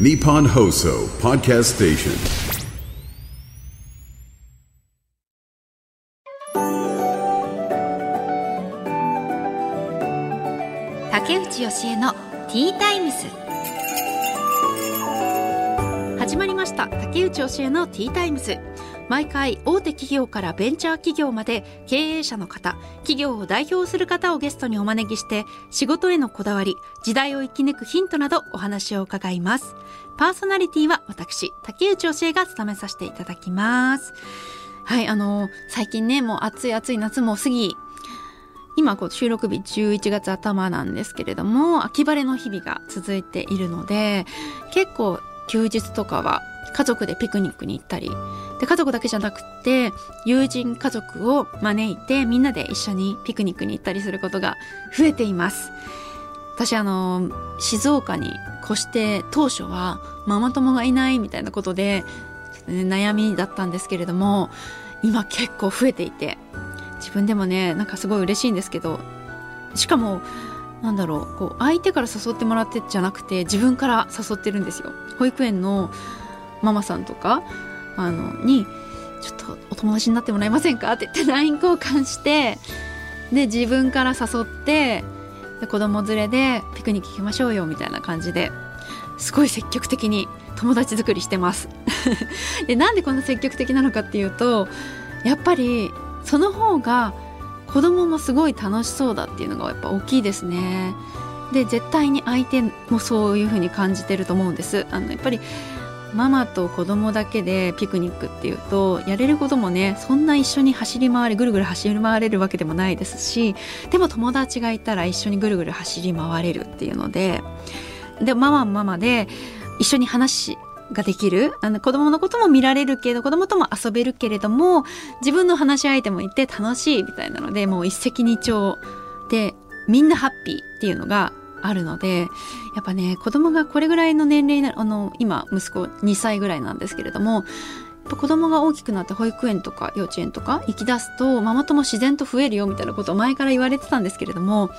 ニポンホーソーパーキャストステーション竹内義恵のティータイムス始まりました。竹内義恵のティータイムス毎回大手企業からベンチャー企業まで経営者の方企業を代表する方をゲストにお招きして仕事へのこだわり時代を生き抜くヒントなどお話を伺います。パーソナリティは私竹内義恵が務めさせていただきます。はいあの最近ねもう暑い暑い夏も過ぎ今こう収録日11月頭なんですけれども秋晴れの日々が続いているので結構休日とかは家族でピクニックに行ったりで家族だけじゃなくて友人家族を招いてみんなで一緒にピクニックに行ったりすることが増えています。私あの静岡に越して当初はママ友がいないみたいなことで、ね、悩みだったんですけれども今結構増えていて自分でもねなんかすごい嬉しいんですけどしかもなんだろうこう相手から誘ってもらってじゃなくて自分から誘ってるんですよ保育園のママさんとかあのに「ちょっとお友達になってもらえませんか?」って言って LINE 交換してで自分から誘ってで子供連れでピクニック行きましょうよみたいな感じですごい積極的に友達作りしてます でなんでこんな積極的なのかっていうとやっぱりその方が子供もすごい楽しそうだっていうのがやっぱ大きいですね。で絶対に相手もそういう風に感じてると思うんです。あのやっぱりママと子供だけでピクニックっていうとやれることもねそんな一緒に走り回りぐるぐる走り回れるわけでもないですしでも友達がいたら一緒にぐるぐる走り回れるっていうのででママママで一緒に話ができるあの子供のことも見られるけど子供とも遊べるけれども自分の話し相手もいて楽しいみたいなのでもう一石二鳥でみんなハッピーっていうのがあるのでやっぱね子供がこれぐらいの年齢なあの今息子2歳ぐらいなんですけれども子供が大きくなって保育園とか幼稚園とか行き出すとママ友自然と増えるよみたいなことを前から言われてたんですけれども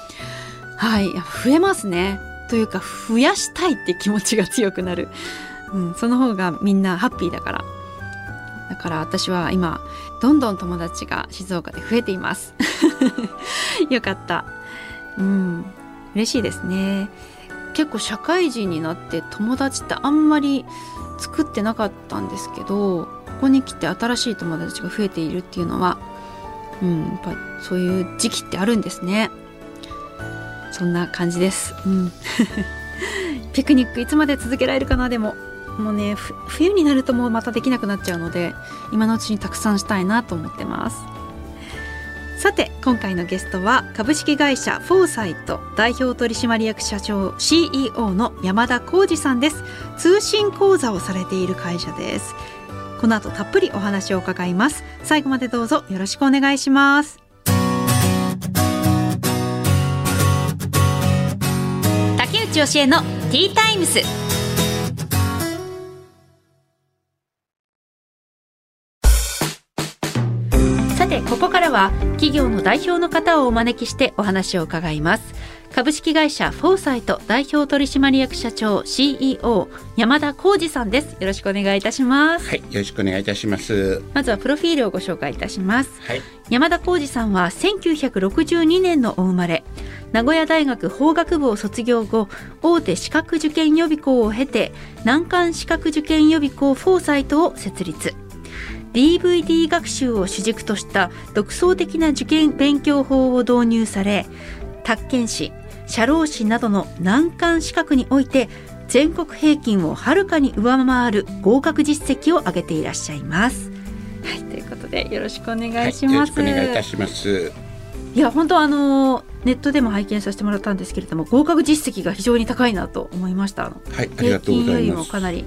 はい増えますね。というか増やしたいって気持ちが強くなる。うん、その方がみんなハッピーだから。だから私は今どんどん友達が静岡で増えています。よかった。うん嬉しいですね。結構社会人になって友達ってあんまり作ってなかったんですけどここに来て新しい友達が増えているっていうのはうんやっぱそういう時期ってあるんですね。そんな感じです。うん。ピクニックいつまで続けられるかなでも。もうね冬になるともうまたできなくなっちゃうので今のうちにたくさんしたいなと思ってます。さて今回のゲストは株式会社フォーサイト代表取締役社長 CEO の山田浩二さんです。通信講座をされている会社です。この後たっぷりお話を伺います。最後までどうぞよろしくお願いします。竹内義恵のティータイムス。ここからは企業の代表の方をお招きしてお話を伺います。株式会社フォーサイト代表取締役社長 CEO 山田浩二さんです。よろしくお願いいたします。はいよろしくお願いいたします。まずはプロフィールをご紹介いたします、はい、山田浩二さんは1962年のお生まれ。名古屋大学法学部を卒業後大手資格受験予備校を経て難関資格受験予備校フォーサイトを設立 DVD 学習を主軸とした独創的な受験勉強法を導入され宅建士社労士などの難関資格において全国平均をはるかに上回る合格実績を上げていらっしゃいます。はい、ということでよろしくお願いします。はい、よろしくお願いいたします。いや本当あのネットでも拝見させてもらったんですけれども合格実績が非常に高いなと思いました。はい、ありがとうござい平均よります。もかなり。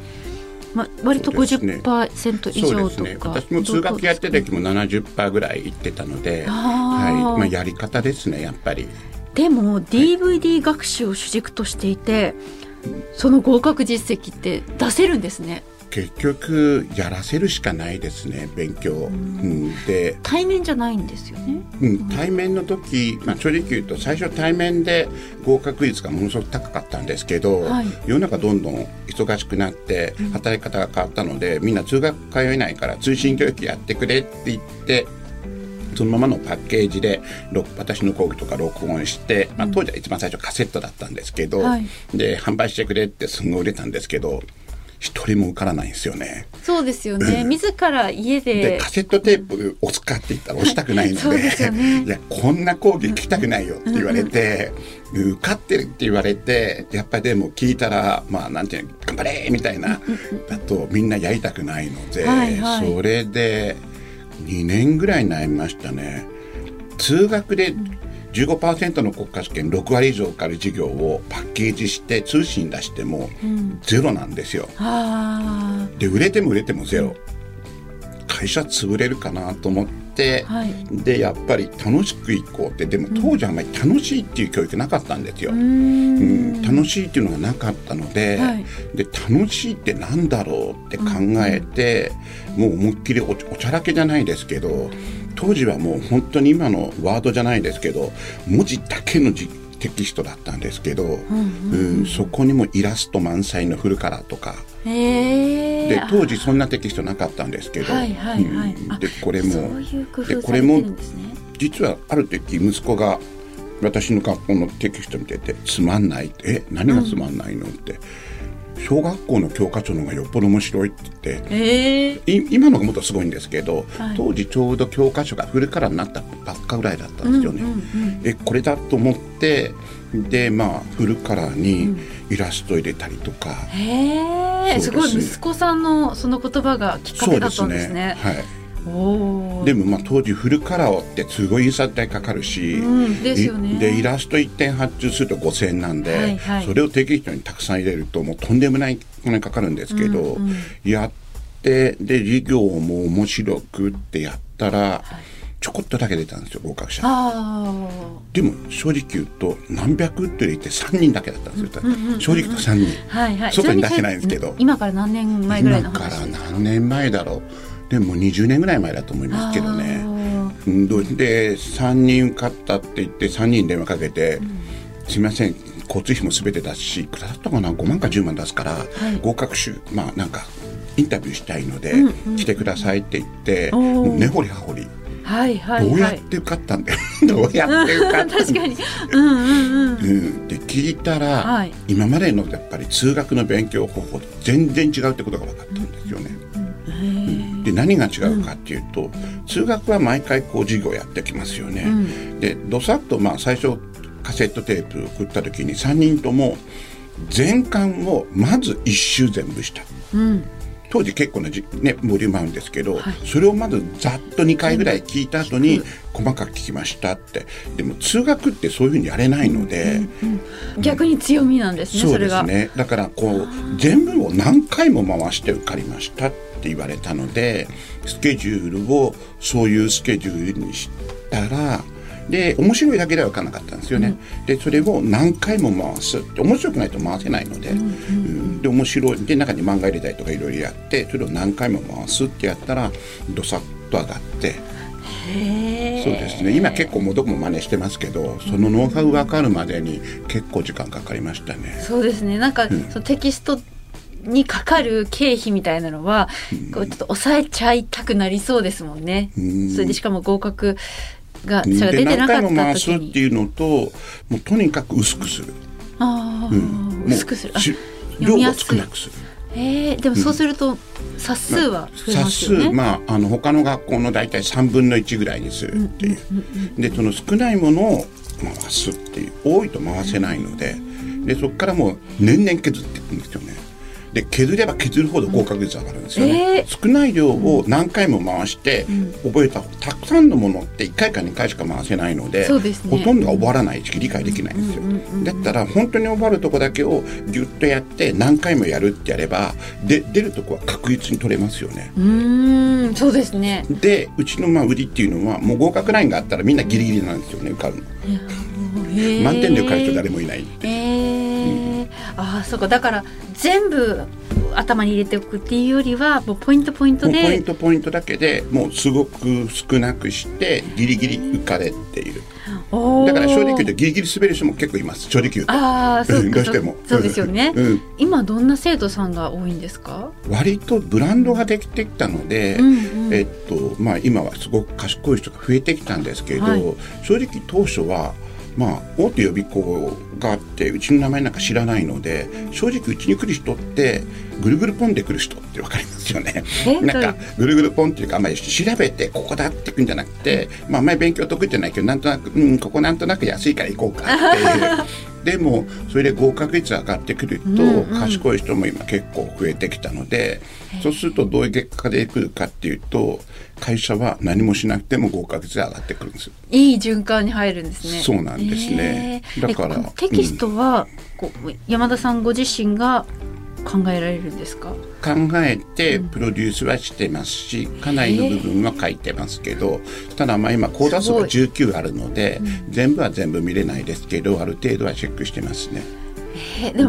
まあ、割と50%以上とか、ね、私も通学やってた時も70%ぐらい行ってたので、はい、まあ、やり方ですねやっぱり。でも DVD 学習を主軸としていて、その合格実績って出せるんですね。結局やらせるしかないですね勉強、うん。で、対面じゃないんですよね。うん、対面の時、まあ、正直言うと最初対面で合格率がものすごく高かったんですけど、はい。世の中どんどん忙しくなって働き方が変わったので、みんな通学通えないから通信教育やってくれって言ってそのままのパッケージで録私の講義とか録音して、まあ、当時は一番最初カセットだったんですけど、はい。で販売してくれってすごい売れたんですけど一人も受からないんですよね。そうですよね。自ら家でで。カセットテープ押すかって言ったら押したくないのででねいやこんな講義聞きたくないよって言われて、受かってるって言われてやっぱりでも聞いたらまあなんていうの頑張れみたいなだとみんなやりたくないので、はいはいそれで2年ぐらい悩みましたね。通学で15%の国家試験6割以上受かる授業をパッケージして通信出してもゼロなんですよ。あで売れても売れてもゼロ会社潰れるかなと思って、はいでやっぱり楽しく行こうってでも当時はあんまり楽しいっていう教育なかったんですよ。あ。うーうんん。楽しいっていうのがなかったので,、はいで楽しいってなんだろうって考えて、もう思いっきりおちゃらけじゃないですけど当時はもう本当に今のワードじゃないですけど文字だけのじテキストだったんですけど、うんそこにもイラスト満載のフルカラーとか。で当時そんなテキストなかったんですけど、はいはいはい。うんでこれもいう工でこれも。実はある時息子が私の学校のテキスト見てて「つまんない」って「え何がつまんないの?」って小学校の教科書の方がよっぽど面白いって言って。ええ。い今のがもっとすごいんですけど、はい当時ちょうど教科書がフルカラーになったばっかぐらいだったんですよね。うんうんうんえこれだと思ってでまあフルカラーにイラスト入れたりとか、へえ。すごいそうですね息子さんのその言葉がきっかけだったんですね。はいおお。でもまあ当時フルカラーってすごい印刷代かかるし、うんでねいでイラスト1点発注すると5000円なんで、はいはいそれをテキストにたくさん入れるともうとんでもないお金かかるんですけど、うんうんやってで授業も面白くってやったら、ちょこっとだけ出たんですよ合格者。あでも正直言うと何百って入れて3人だけだったんですよ、正直言うと3人。あ。はいはい。外に出してないんですけど今から何年前ぐらいの今から。何年前だろうでも20年ぐらい前だと思いますけどね。で3人受かったって言って3人に電話かけて「すみません交通費も全て出すしいくらだったかな？5万か10万出すから、い。合格集まあなんかインタビューしたいので、うんうん来てください」って言ってもう根掘り葉掘り、はいはいどうやはい。って受かったんだよ？どうやって受かったんだよ？確かに。うんうんうん。うん、で聞いたら、はい。今までのやっぱり通学の勉強方法と全然違うってことが分かったんですよね。で何が違うかっていうと、通学は毎回こう授業やってきますよね。でどさっとまあ最初カセットテープ送った時に3人とも全巻をまず1周全部した。うん。当時結構なじ、ね、ボリュームあるんですけど、それをまずざっと2回ぐらい聞いた後に細かく聞きましたってでも通学ってそういうふうにやれないので、逆に強みなんですね。そそう。ですねだからこう全部を何回も回して受かりましたって言われたのでスケジュールをそういうスケジュールにしたらで面白いだけでは分からなかったんですよね、でそれを何回も回す。って面白くないと回せないので,、うんで面白い。で中に漫画入れたりとかいろいろやってそれを何回も回すってやったらどさっと上がって。へえ。そうですね。今結構もうどこも真似してますけどそのノウハウ分かるまでに結構時間かかりましたね。そうですね。なんか、そのテキストにかかる経費みたいなのは、こうちょっと抑えちゃいたくなりそうですもんね。ん。それでしかも合格がそれがで出てなかった時に。すっていうのともうとにかく薄くする、ああ、もう薄くする。量を少なくする。えー、でもそうすると冊数は増えま冊すよね。数まああの他の学校の大体3分の1ぐらいにするっていう,、でその少ないものを回すっていう。多いと回せないのででそこからもう年々削っていくんですよねで削れば削るほど合格率上がるんですよね、えー。少ない量を何回も回して覚えたたくさんのものって1回か2回しか回せないのでね。ほとんどが覚わらないし理解できないんですよ、だったら本当に覚わるとこだけをギュッとやって何回もやるってやればで出るとこは確実に取れますよね。うーん、そうですね。でうちのまあ売りっていうのはもう合格ラインがあったらみんなギリギリなんですよね受かるの。満点で受かる人誰もいないえーああそうか。だから全部頭に入れておくっていうよりはもうポイントポイントもうポインでトポイントだけでもうすごく少なくしてギリギリ受かれっていう。だから正直言うとギリギリ滑る人も結構います。正直言うと。ああそうどうしても。そうですよね、うん。今どんな生徒さんが多いんですか？割とブランドができてきたので、うんうん。えっとまあ、今はすごく賢い人が増えてきたんですけど、はい。正直当初は、まあ、大手予備校があってうちの名前なんか知らないので正直うちに来る人ってぐるぐるポンで来る人って分かりますよねえ？なんかぐるぐるポンっていうかあんまり調べてここだって行くんじゃなくて、まあ、あんまり勉強得意じゃないけどなんとなく、うん、ここなんとなく安いから行こうかっていう。でもそれで合格率上がってくると、うんうん。賢い人も今結構増えてきたので、そうするとどういう結果でくるかっていうと会社は何もしなくても合格率が上がってくるんですよ。いい循環に入るんですね。そうなんですね。へー。だからテキストは、こう山田さんご自身が考えられるんですか？考えてプロデュースはしてますしかなりの部分は書いてますけどただまあ今講座数が19あるので全部は全部見れないですけどある程度はチェックしてますね。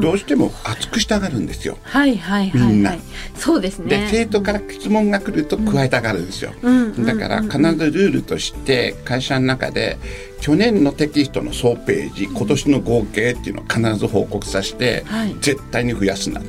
どうしても熱くしたがるんですよ。はいはいはいみんな。はいそうですでね生徒から質問が来ると加えたがるんですよ、だから必ずルールとして会社の中で去年のテキストの総ページ今年の合計っていうのを必ず報告させて、はい。絶対に増やすな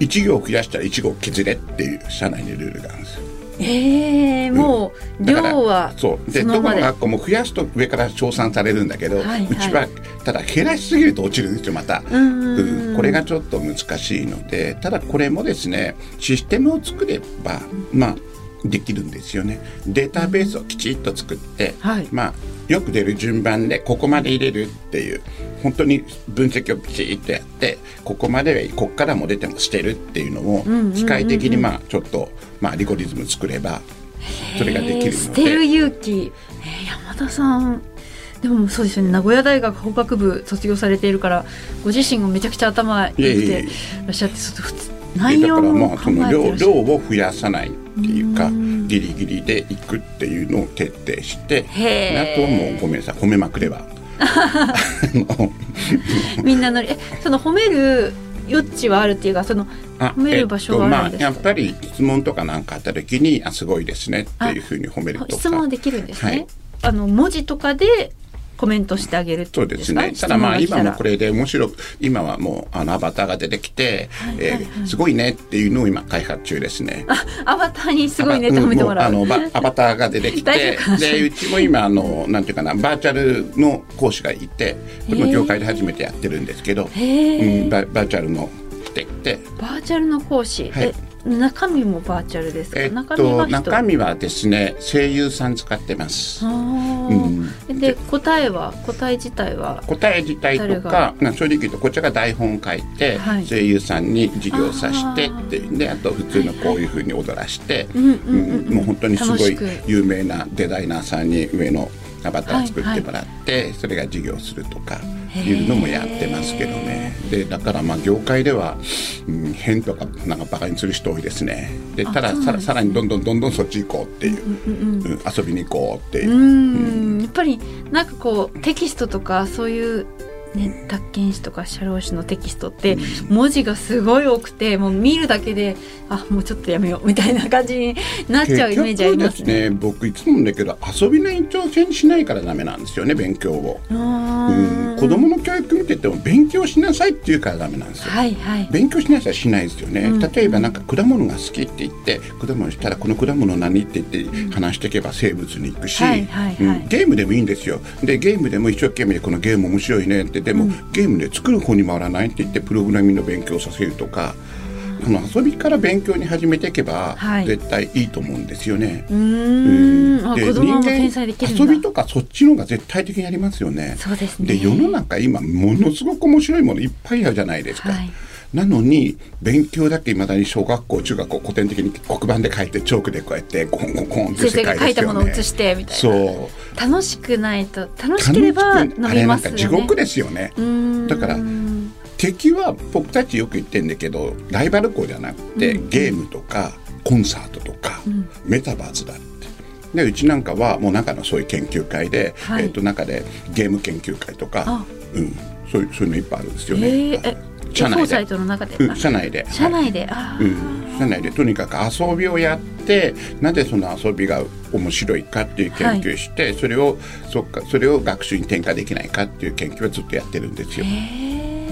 1行増やしたら1行削れっていう社内にルールがあるんですよ。ええもう量はそう。でどこの学校も増やすと上から称賛されるんだけど、はいはい。うちはただ減らしすぎると落ちるんですよまた、うん。これがちょっと難しいのでただこれもですねシステムを作ればまあできるんですよね。データベースをきちっと作って、はい。まあよく出る順番でここまで入れるっていう本当に分析をきちっとやってここまではここからも出ても捨てるっていうのを機械的にまあちょっとまあアリゴリズム作ればそれができるのえー捨てるで。勇気、えー山田さん。でもそうですよね。名古屋大学法学部卒業されているからご自身がめちゃくちゃ頭良くてえらっしゃってちょっと普通だ内容からまあその量量を増やさないっていうかうん。ギリギリでいくっていうのを徹底してあとはもうごめんなさい褒めまくれば。みんなのりえその褒める余地はあるっていうかそのあ褒める場所はあるんですか？えっとまあ、やっぱり質問とかなんかあった時にあすごいですねっていうふうに褒めるとか。質問はできるんですね、はい。あの文字とかでコメントしてあげるそうでことですね。ただまあ今もこれで面白く今はもうあのアバターが出てきて、えーすごいねっていうのを今開発中ですね。アバターにすごいねって褒めてもらう,、あのバアバターが出てき 大てでうちも今あのなんていうかなバーチャルの講師がいてこれも業界で初めてやってるんですけど、ババーチャルの来てきて。バーチャルの講師、はい。え中身もバーチャルですか、えっと中身はですね声優さん使ってます。で答えは答え自体は？答え自体と誰かな正直言うとこっちが台本書いて、はい。声優さんに授業させてってであと普通のこういうふうに踊らして、もう本当にすごい有名なデザイナーさんに上のアバター作ってもらって、それが授業するとかいうのもやってますけどね。でだからまあ業界では、うん、変とかなんかバカにする人多いですね。でたださらさらにどんどんどんどんそっち行こうっていう、うんうんうん遊びに行こうっていう。う。ん。やっぱりなんかこうテキストとかそういうね宅建士とか社労士のテキストって文字がすごい多くてもう見るだけであもうちょっとやめようみたいな感じになっちゃうイメージあります結局ですね僕いつもだけど遊びの延長線にしないからダメなんですよね勉強を、あうん、ー子供の教育見てても勉強しなさいって言うからダメなんですよ。はいはい。勉強しなさいしないですよね、うん。例えばなんか果物が好きって言って果物したらこの果物何って言って話していけば生物に行くし、ゲームでもいいんですよ。でゲームでも一生懸命このゲーム面白いねってでも、ゲームで作る方に回らないって言ってプログラミングの勉強をさせるとかあの遊びから勉強に始めていけば、はい絶対いいと思うんですよね。で人間遊びとかそっちの方が絶対的にありますよね。そうですねで世の中今ものすごく面白いものいっぱいあるじゃないですか。はいなのに勉強だけいまだに小学校中学校古典的に黒板で書いてチョークでこうやってコンコンコンって先生が。書いたものを写してみたいなそう楽しくないと楽しければ伸楽しくあれなんかびますよね地獄ですよね。だから敵は僕たちよく言ってんだけどライバル校じゃなくて、ゲームとかコンサートとか、メタバースだって。でうちなんかはもう中のそういう研究会で、はいえっと中でゲーム研究会とかあ、うん、そういうそういうのいっぱいあるんですよね。えーえ社内で。サイトの中で、うん、社内で。社内で、あー。うん、社内で。とにかく遊びをやってなぜその遊びが面白いかっていう研究をして、それをそっかそれを学習に転化できないかっていう研究をずっとやってるんですよ。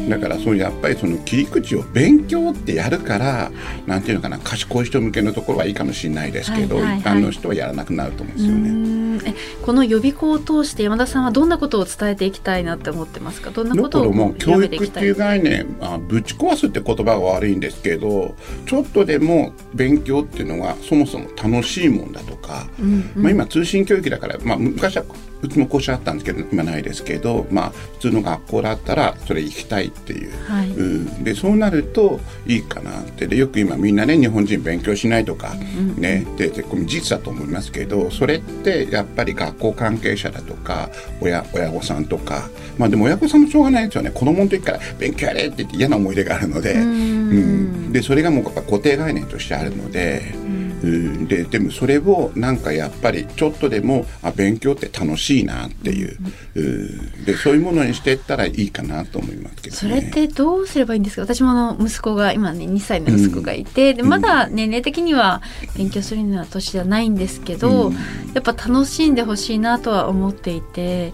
だからそうやっぱりその切り口を勉強ってやるからなんていうのかな賢い人向けのところはいいかもしれないですけど、はいはいはい。一般の人はやらなくなると思うんですようね。えこの予備校を通して山田さんはどんなことを伝えていきたいなって思ってますか？どんなだことをもう教育っていう概念あぶち壊すって言葉が悪いんですけどちょっとでも勉強っていうのはそもそも楽しいもんだとか、まあ、今通信教育だから、まあ、昔はうちも講師あったんですけど今ないですけど、まあ、普通の学校だったらそれ行きたいっていう、はい。うん、でそうなるといいかなって。でよく今みんなね日本人勉強しないとか、ねででこれ事実だと思いますけどそれってやっぱり学校関係者だとか親親御さんとかまあでも親御さんもしょうがないですよね。子供の時から勉強やれって言って嫌な思い出があるので、うん、でそれがもうやっぱ固定概念としてあるので。うん、ででもそれをなんかやっぱりちょっとでもあ勉強って楽しいなっていう、うん、でそういうものにしていったらいいかなと思いますけどね。それってどうすればいいんですか？私もあの息子が今ね2歳の息子がいて、でまだ年齢的には勉強するような年じゃないんですけど、うん。やっぱ楽しんでほしいなとは思っていて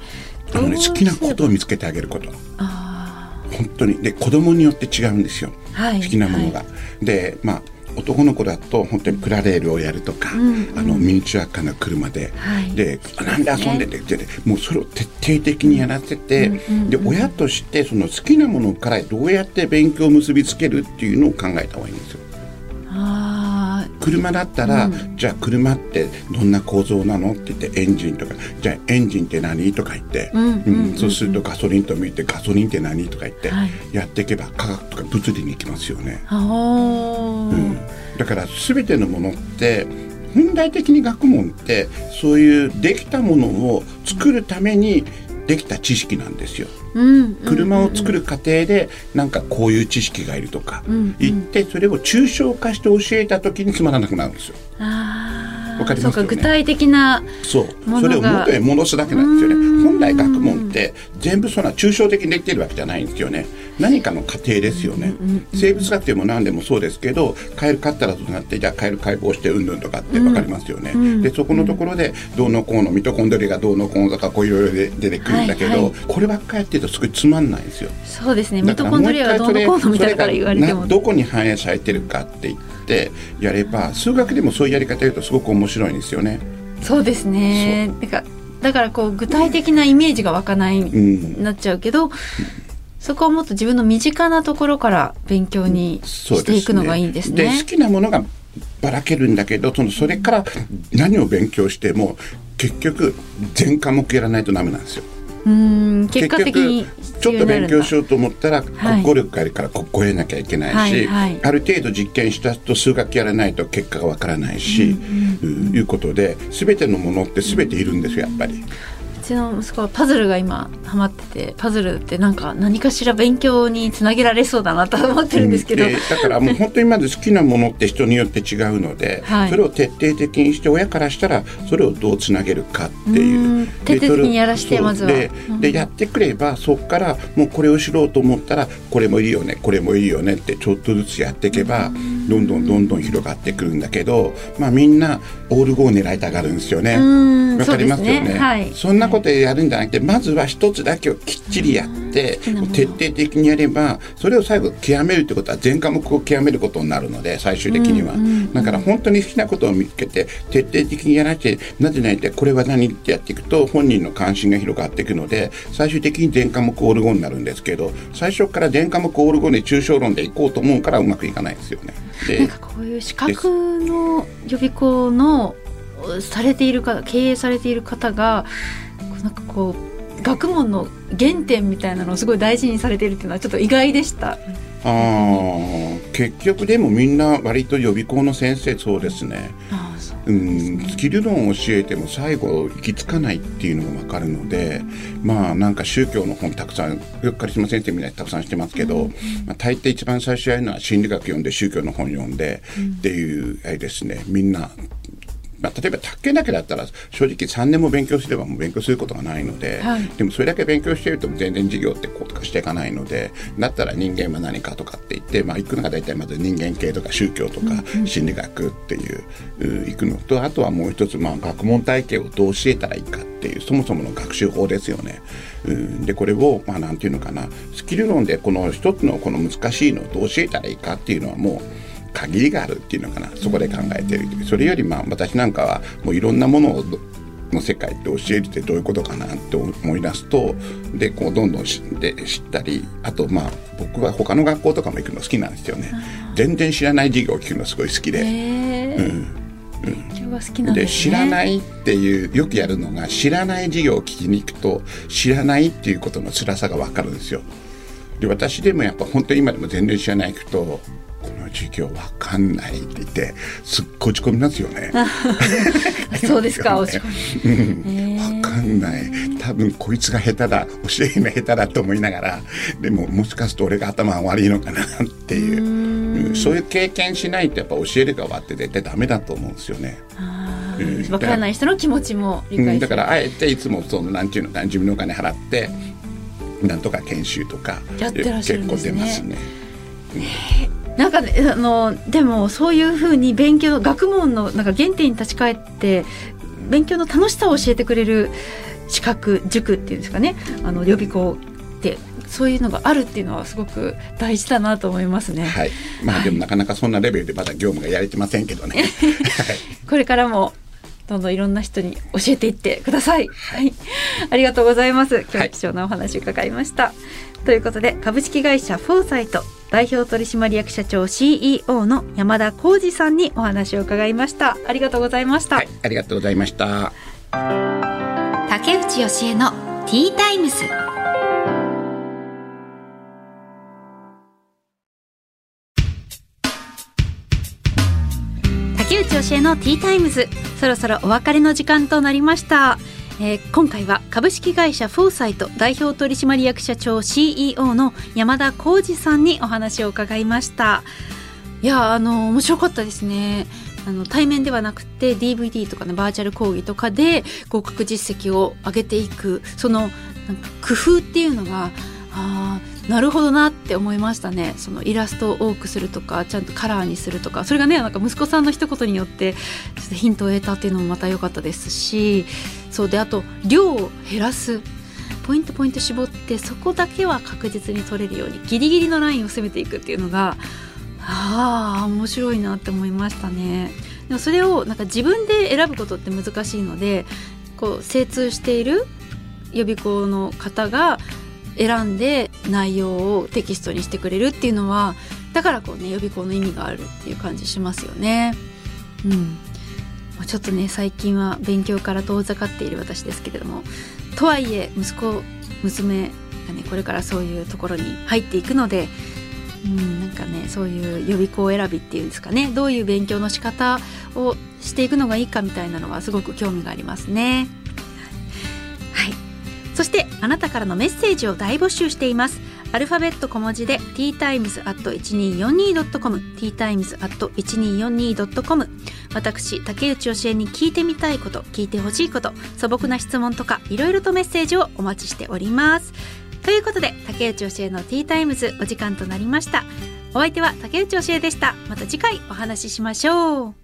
あのね、好きなことを見つけてあげること。あ本当に。で子供によって違うんですよ、はい。好きなものが。はでまあ男の子だと本当にプラレールをやるとか、うんうん。あのミニチュア化の車で、はい。であなんで遊んでてってもうそれを徹底的にやらせて、うん。で親としてその好きなものからどうやって勉強を結びつけるっていうのを考えた方がいいんですよ。あ車だったら、うん。じゃあ車ってどんな構造なの？って言ってエンジンとか。じゃあエンジンって何？とか言って、うんそうするとガソリンと見てガソリンって何？とか言って、はい。やっていけば科学とか物理に行きますよね。うん。だから全てのものって本来的に学問ってそういうできたものを作るためにできた知識なんですよ。うん車を作る過程でなんかこういう知識がいるとかうん言ってそれを抽象化して教えた時につまらなくなるんですよ。わかりますよね？具体的なそう。それを元へ戻すだけなんですよね。本来学問って全部そんな抽象的にできてるわけじゃないんですよね何かの過程ですよね。生物学でも何でもそうですけどカエル飼ったらどうなってじゃあカエル解剖してうんぬんとかって分かりますよね、でそこのところでどうのこうのミトコンドリアがどうのこうのとかこういろいろで出てくるんだけど、はい。はい。こればっかりやってるとすごいつまんないんですよ。そうですね。ミトコンドリアがどうのこうのみたいなから言われても。どこに反映されてるかって言ってやれば数学でもそういうやり方言うとすごく面白いんですよね。そうですね。だからだからこう具体的なイメージが湧かない、ん。なっちゃうけどそこはもっと自分の身近なところから勉強にしていくのがいいんですね。で好きなものがばらけるんだけどそのそれから何を勉強しても結局全科目やらないとダメなんですよ。うーん結果的にちょっと勉強しようと思ったらはい国語力があるから国語やらなきゃいけないし、はいはいある程度実験したと数学やらないと結果がわからないし、うんいうことで全てのものって全ているんですよやっぱり。うちの息子はパズルが今ハマっててパズルってなんか何かしら勉強につなげられそうだなと思ってるんですけど、でだからもう本当にまず好きなものって人によって違うので、はい。それを徹底的にして親からしたらそれをどうつなげるかっていううん。徹底的にやらしてまずは。でうん。でやってくればそこからもうこれを知ろうと思ったらこれもいいよねこれもいいよねってちょっとずつやっていけばどんどんどんどん広がってくるんだけど、まあ、みんなオールゴー狙いたがるんですよね。うん。わかりますよね。そね。はい。そんなことやるんじゃなくてまずは一つだけをきっちりやって徹底的にやればそれを最後極めるってことは全科目を極めることになるので最終的には、だから本当に好きなことを見つけて徹底的にやらせてなぜないってこれは何ってやっていくと本人の関心が広がっていくので最終的に全科目オール5になるんですけど最初から全科目オール5で抽象論でいこうと思うからうまくいかないですよね。でなんかこういう資格の予備校のされている方経営されている方がなんかこう学問の原点みたいなのをすごい大事にされているっていうのはちょっと意外でした。あー結局でもみんな割と予備校の先生そうですね。ああそううん、スキル論を教えても最後行き着かないっていうのが分かるのでまあなんか宗教の本たくさんよくカリスマ先生みたいにたくさんしてますけど、まあ、大抵一番最初やるのは心理学読んで宗教の本読んで、っていうあれですねみんなまあ、例えば卓球だけだったら正直3年も勉強すればもう勉強することがないので、はい。でもそれだけ勉強していると全然授業ってこうとかしていかないのでだったら人間は何かとかって言って、まあ、行くのが大体まず人間系とか宗教とか心理学っていう、う行くのとあとはもう一つ、まあ、学問体系をどう教えたらいいかっていうそもそもの学習法ですよね。うん、でこれを、まあ、なんていうのかな。スキル論でこの一つのこの難しいのをどう教えたらいいかっていうのはもう限りがあるっていうのかな。そこで考えてるそれよりまあ私なんかはもういろんなものをどの世界って教えるってどういうことかなって思い出すとでこうどんどん知って知ったりあとまあ僕は他の学校とかも行くの好きなんですよね。全然知らない授業を聞くのすごい好きで。えー。勉強が好きなんで知らないっていうよくやるのが知らない授業を聞きに行くと知らないっていうことの辛さが分かるんですよ。で私でもやっぱ本当に今でも全然知らない人この授業わかんないって言ってすっごい落ち込みますよね。そうですか落ち込み。わかんない。多分こいつが下手だ教えるの下手だと思いながらでももしかすると俺が頭が悪いのかなっていう。うん。そういう経験しないとやっぱ教える側って絶対ダメだと思うんですよね。うん。わからない人の気持ちも理うん、解するだからあえていつもそのなんていうの自分のお金払ってなんとか研修とかやってらっしゃるんですね。結構出ますね。なんかねあのでもそういうふうに勉強学問のなんか原点に立ち返って勉強の楽しさを教えてくれる資格塾っていうんですかねあの予備校ってそういうのがあるっていうのはすごく大事だなと思いますね。はい。まあでもなかなかそんなレベルでまだ業務がやれてませんけどね。はい。これからもどんどんいろんな人に教えていってください。はい、ありがとうございます。今日は貴重なお話を伺いました。ということで株式会社フォーサイト代表取締役社長 CEO の山田浩二さんにお話を伺いました。ありがとうございました。はい、ありがとうございました。竹内義恵のティータイムス。竹内義恵のティータイムズ。そろそろお別れの時間となりました、えー今回は株式会社フォーサイト代表取締役社長 CEO の山田浩二さんにお話を伺いました。いやあの面白かったですね。あの対面ではなくて DVD とかのバーチャル講義とかで合格実績を上げていくそのなんか工夫っていうのがあなるほどなって思いましたね。そのイラストを多くするとかちゃんとカラーにするとか。それがねなんか息子さんの一言によってちょっとヒントを得たっていうのもまた良かったですしそうであと量を減らす。ポイントポイント絞ってそこだけは確実に取れるようにギリギリのラインを攻めていくっていうのがああ面白いなって思いましたね。でもそれをなんか自分で選ぶことって難しいのでこう精通している予備校の方が選んで内容をテキストにしてくれるっていうのはだからこうね予備校の意味があるっていう感じしますよね。うんちょっとね最近は勉強から遠ざかっている私ですけれどもとはいえ息子娘がねこれからそういうところに入っていくのでうん、なんかねそういう予備校選びっていうんですかねどういう勉強の仕方をしていくのがいいかみたいなのはすごく興味がありますね。そしてあなたからのメッセージを大募集しています。アルファベット小文字で ttimes.1242.com ttimes.1242.com 私竹内教えに聞いてみたいこと聞いてほしいこと素朴な質問とかいろいろとメッセージをお待ちしております。ということで竹内教えのティータイムズお時間となりました。お相手は竹内教えでした。また次回お話ししましょう。